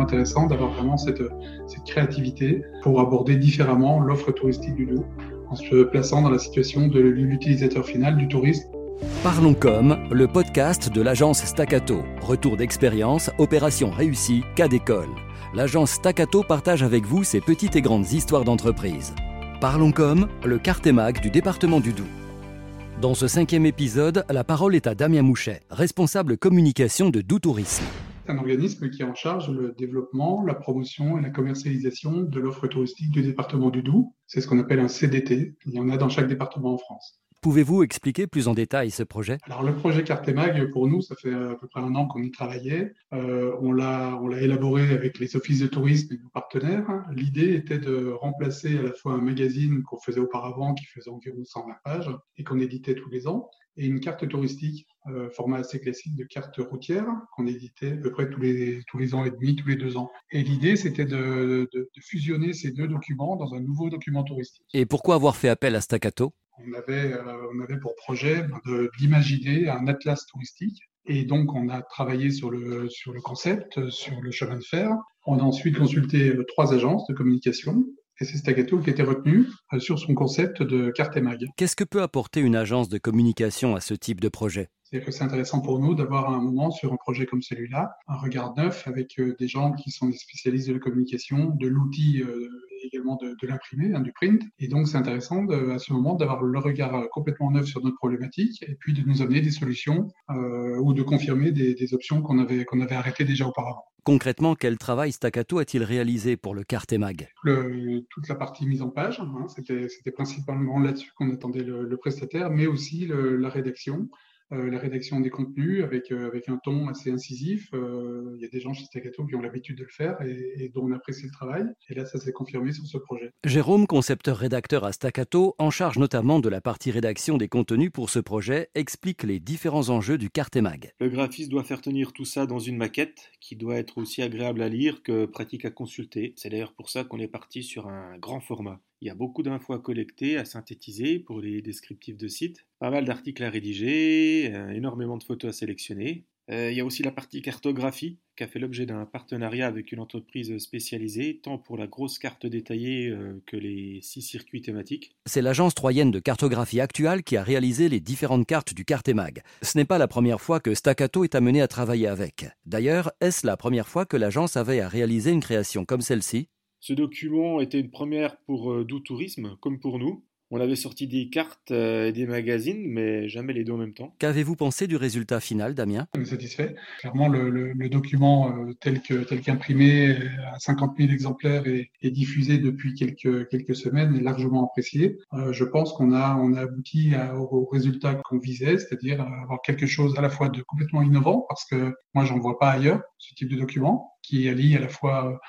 intéressant d'avoir vraiment cette, cette créativité pour aborder différemment l'offre touristique du Doubs en se plaçant dans la situation de l'utilisateur final du touriste. Parlons comme, le podcast de l'agence Staccato. Retour d'expérience, opération réussie, cas d'école. L'agence Staccato partage avec vous ses petites et grandes histoires d'entreprise. Parlons comme, le cartémag du département du Doubs. Dans ce cinquième épisode, la parole est à Damien Mouchet, responsable communication de Doux Tourisme. Un organisme qui est en charge le développement, la promotion et la commercialisation de l'offre touristique du département du Doubs. C'est ce qu'on appelle un CDT. Il y en a dans chaque département en France. Pouvez-vous expliquer plus en détail ce projet? Alors le projet Cartemag, pour nous, ça fait à peu près un an qu'on y travaillait. Euh, on l'a élaboré avec les offices de tourisme et nos partenaires. L'idée était de remplacer à la fois un magazine qu'on faisait auparavant, qui faisait environ 120 pages et qu'on éditait tous les ans, et une carte touristique, euh, format assez classique de carte routière, qu'on éditait à peu près tous les, tous les ans et demi, tous les deux ans. Et l'idée, c'était de, de, de, fusionner ces deux documents dans un nouveau document touristique. Et pourquoi avoir fait appel à Staccato? On avait, euh, on avait pour projet d'imaginer un atlas touristique. Et donc, on a travaillé sur le, sur le concept, sur le chemin de fer. On a ensuite consulté euh, trois agences de communication et c'est Stagato qui a été retenu euh, sur son concept de carte mag. Qu'est-ce que peut apporter une agence de communication à ce type de projet? C'est intéressant pour nous d'avoir un moment sur un projet comme celui-là, un regard neuf avec des gens qui sont des spécialistes de la communication, de l'outil également de, de l'imprimé, hein, du print. Et donc, c'est intéressant de, à ce moment d'avoir le regard complètement neuf sur notre problématique et puis de nous amener des solutions euh, ou de confirmer des, des options qu'on avait, qu'on avait arrêtées déjà auparavant. Concrètement, quel travail Staccato a-t-il réalisé pour le Cartemag Toute la partie mise en page, hein, c'était principalement là-dessus qu'on attendait le, prestataire, mais aussi la rédaction. Euh, la rédaction des contenus avec, euh, avec un ton assez incisif. Euh, il y a des gens chez Staccato qui ont l'habitude de le faire et, et, dont on apprécie le travail. Et là, ça s'est confirmé sur ce projet. Jérôme, concepteur-rédacteur à Staccato, en charge notamment de la partie rédaction des contenus pour ce projet, explique les différents enjeux du Cartemag. Le graphiste doit faire tenir tout ça dans une maquette qui doit être aussi agréable à lire que pratique à consulter. C'est d'ailleurs pour ça qu'on est parti sur un grand format. Il y a beaucoup d'infos à collecter, à synthétiser pour les descriptifs de sites, pas mal d'articles à rédiger, euh, énormément de photos à sélectionner. Euh, il y a aussi la partie cartographie qui a fait l'objet d'un partenariat avec une entreprise spécialisée, tant pour la grosse carte détaillée euh, que les six circuits thématiques. C'est l'agence troyenne de cartographie actuelle qui a réalisé les différentes cartes du Cartemag. Ce n'est pas la première fois que Staccato est amené à travailler avec. D'ailleurs, est-ce la première fois que l'agence avait à réaliser une création comme celle-ci? Ce document était une première pour euh, Doux Tourisme, comme pour nous. On avait sorti des cartes euh, et des magazines, mais jamais les deux en même temps. Qu'avez-vous pensé du résultat final, Damien? On est satisfait. Clairement, le, le, le document euh, tel que tel qu'imprimé à 50 000 exemplaires et, et, diffusé depuis quelques quelques semaines est largement apprécié. Euh, je pense qu'on a on a abouti à, au, au, résultat qu'on visait, c'est-à-dire avoir quelque chose à la fois de complètement innovant, parce que moi j'en vois pas ailleurs ce type de document qui allie à la fois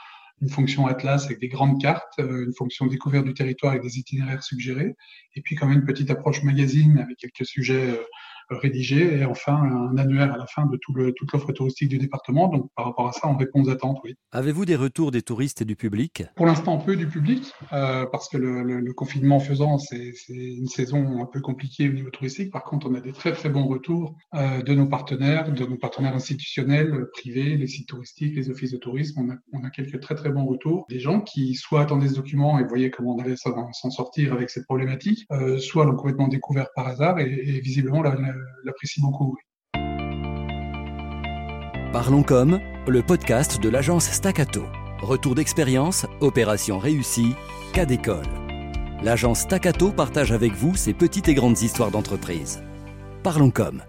une fonction Atlas avec des grandes cartes, euh, une fonction découverte du territoire avec des itinéraires suggérés, et puis quand même une petite approche magazine avec quelques sujets euh, rédigé et enfin un annuaire à la fin de tout le, toute l'offre touristique du département. Donc par rapport à ça, on répond aux attentes, oui. Avez-vous des retours des touristes et du public? Pour l'instant, peu du public, euh, parce que le, le, le, confinement faisant, c'est une saison un peu compliquée au niveau touristique. Par contre, on a des très très bons retours euh, de nos partenaires, de nos partenaires institutionnels, privés, les sites touristiques, les offices de tourisme. On a, on a quelques très très bons retours. Des gens qui soit attendaient ce document et voyaient comment on allait s'en sortir avec cette problématique, euh, soit l'ont complètement découvert par hasard et, et visiblement la, la l'apprécie beaucoup. Parlons comme le podcast de l'agence Staccato. Retour d'expérience, opération réussie, cas d'école. L'agence Staccato partage avec vous ses petites et grandes histoires d'entreprise. Parlons comme